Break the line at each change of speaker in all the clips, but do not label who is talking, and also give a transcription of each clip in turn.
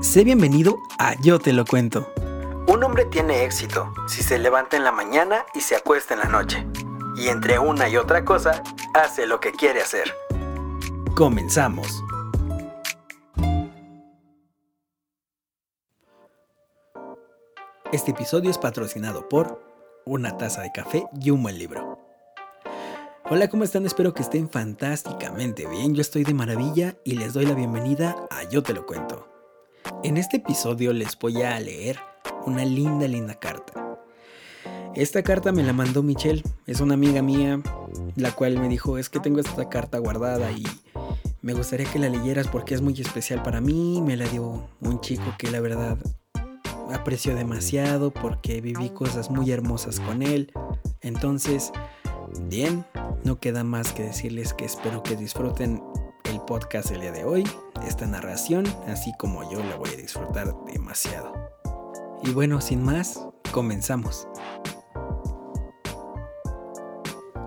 Sé bienvenido a Yo Te Lo Cuento. Un hombre tiene éxito si se levanta en la mañana y se acuesta en la noche. Y entre una y otra cosa, hace lo que quiere hacer. Comenzamos. Este episodio es patrocinado por Una taza de café y un buen libro. Hola, ¿cómo están? Espero que estén fantásticamente bien. Yo estoy de maravilla y les doy la bienvenida a Yo Te Lo Cuento. En este episodio les voy a leer una linda, linda carta. Esta carta me la mandó Michelle, es una amiga mía, la cual me dijo, es que tengo esta carta guardada y me gustaría que la leyeras porque es muy especial para mí. Me la dio un chico que la verdad aprecio demasiado porque viví cosas muy hermosas con él. Entonces, bien, no queda más que decirles que espero que disfruten el podcast el día de hoy, esta narración, así como yo la voy a disfrutar demasiado. Y bueno, sin más, comenzamos.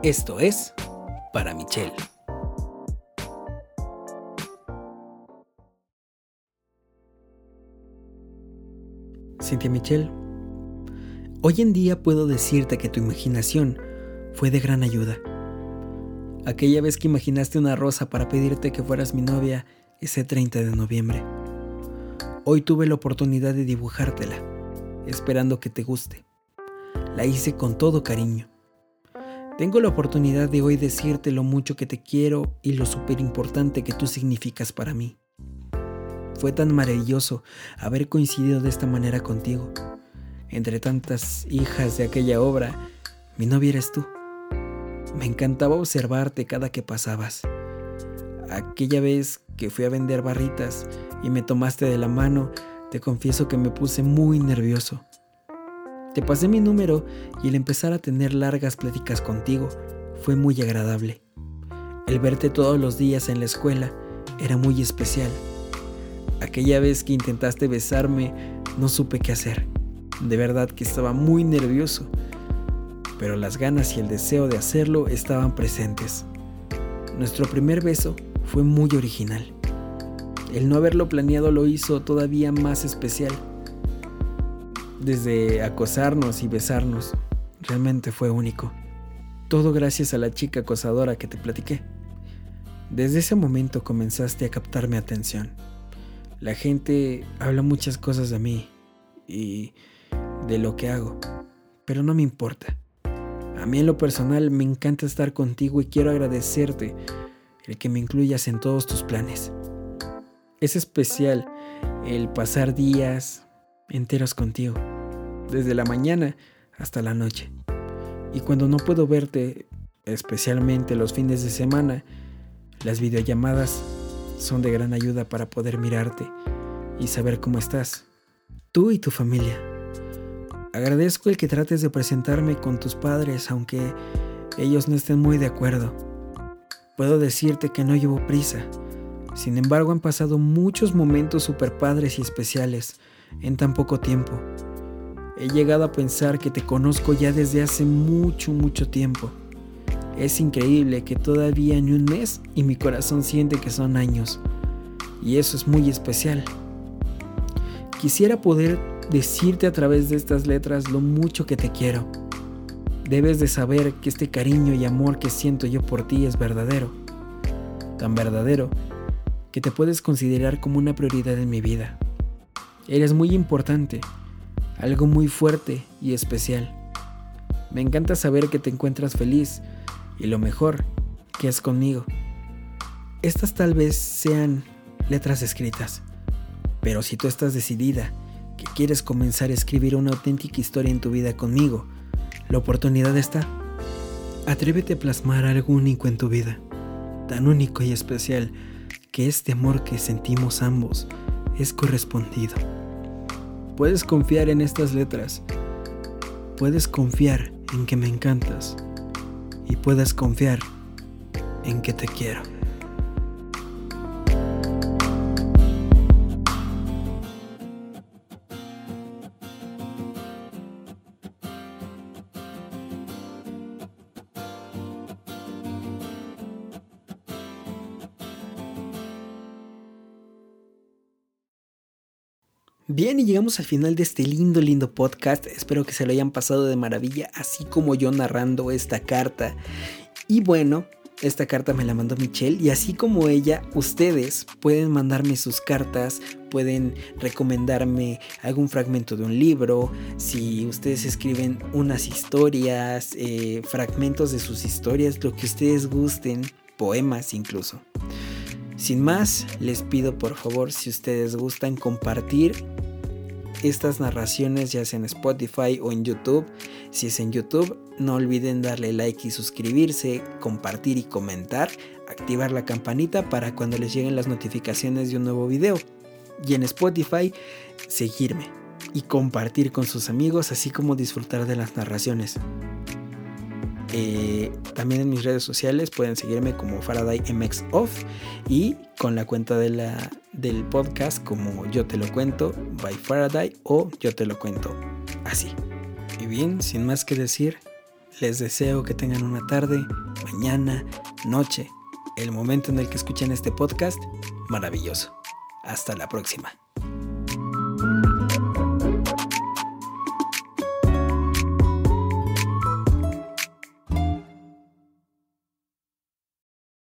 Esto es para Michelle. Cintia Michelle, hoy en día puedo decirte que tu imaginación fue de gran ayuda aquella vez que imaginaste una rosa para pedirte que fueras mi novia ese 30 de noviembre. Hoy tuve la oportunidad de dibujártela, esperando que te guste. La hice con todo cariño. Tengo la oportunidad de hoy decirte lo mucho que te quiero y lo súper importante que tú significas para mí. Fue tan maravilloso haber coincidido de esta manera contigo. Entre tantas hijas de aquella obra, mi novia eres tú. Me encantaba observarte cada que pasabas. Aquella vez que fui a vender barritas y me tomaste de la mano, te confieso que me puse muy nervioso. Te pasé mi número y el empezar a tener largas pláticas contigo fue muy agradable. El verte todos los días en la escuela era muy especial. Aquella vez que intentaste besarme, no supe qué hacer. De verdad que estaba muy nervioso pero las ganas y el deseo de hacerlo estaban presentes. Nuestro primer beso fue muy original. El no haberlo planeado lo hizo todavía más especial. Desde acosarnos y besarnos, realmente fue único. Todo gracias a la chica acosadora que te platiqué. Desde ese momento comenzaste a captar mi atención. La gente habla muchas cosas de mí y de lo que hago, pero no me importa. A mí en lo personal me encanta estar contigo y quiero agradecerte el que me incluyas en todos tus planes. Es especial el pasar días enteros contigo, desde la mañana hasta la noche. Y cuando no puedo verte, especialmente los fines de semana, las videollamadas son de gran ayuda para poder mirarte y saber cómo estás, tú y tu familia. Agradezco el que trates de presentarme con tus padres aunque ellos no estén muy de acuerdo. Puedo decirte que no llevo prisa. Sin embargo, han pasado muchos momentos super padres y especiales en tan poco tiempo. He llegado a pensar que te conozco ya desde hace mucho, mucho tiempo. Es increíble que todavía ni un mes y mi corazón siente que son años. Y eso es muy especial. Quisiera poder decirte a través de estas letras lo mucho que te quiero. Debes de saber que este cariño y amor que siento yo por ti es verdadero. Tan verdadero que te puedes considerar como una prioridad en mi vida. Eres muy importante, algo muy fuerte y especial. Me encanta saber que te encuentras feliz y lo mejor, que es conmigo. Estas tal vez sean letras escritas, pero si tú estás decidida que quieres comenzar a escribir una auténtica historia en tu vida conmigo, la oportunidad está. Atrévete a plasmar algo único en tu vida, tan único y especial que este amor que sentimos ambos es correspondido. Puedes confiar en estas letras, puedes confiar en que me encantas y puedes confiar en que te quiero. Bien, y llegamos al final de este lindo, lindo podcast. Espero que se lo hayan pasado de maravilla, así como yo narrando esta carta. Y bueno, esta carta me la mandó Michelle y así como ella, ustedes pueden mandarme sus cartas, pueden recomendarme algún fragmento de un libro, si ustedes escriben unas historias, eh, fragmentos de sus historias, lo que ustedes gusten, poemas incluso. Sin más, les pido por favor si ustedes gustan compartir estas narraciones ya sea en Spotify o en YouTube. Si es en YouTube, no olviden darle like y suscribirse, compartir y comentar, activar la campanita para cuando les lleguen las notificaciones de un nuevo video. Y en Spotify, seguirme y compartir con sus amigos, así como disfrutar de las narraciones. Eh, también en mis redes sociales pueden seguirme como Faraday MX Off y con la cuenta de la, del podcast como Yo Te Lo Cuento by Faraday o Yo Te Lo Cuento así. Y bien, sin más que decir, les deseo que tengan una tarde, mañana, noche, el momento en el que escuchen este podcast, maravilloso. Hasta la próxima.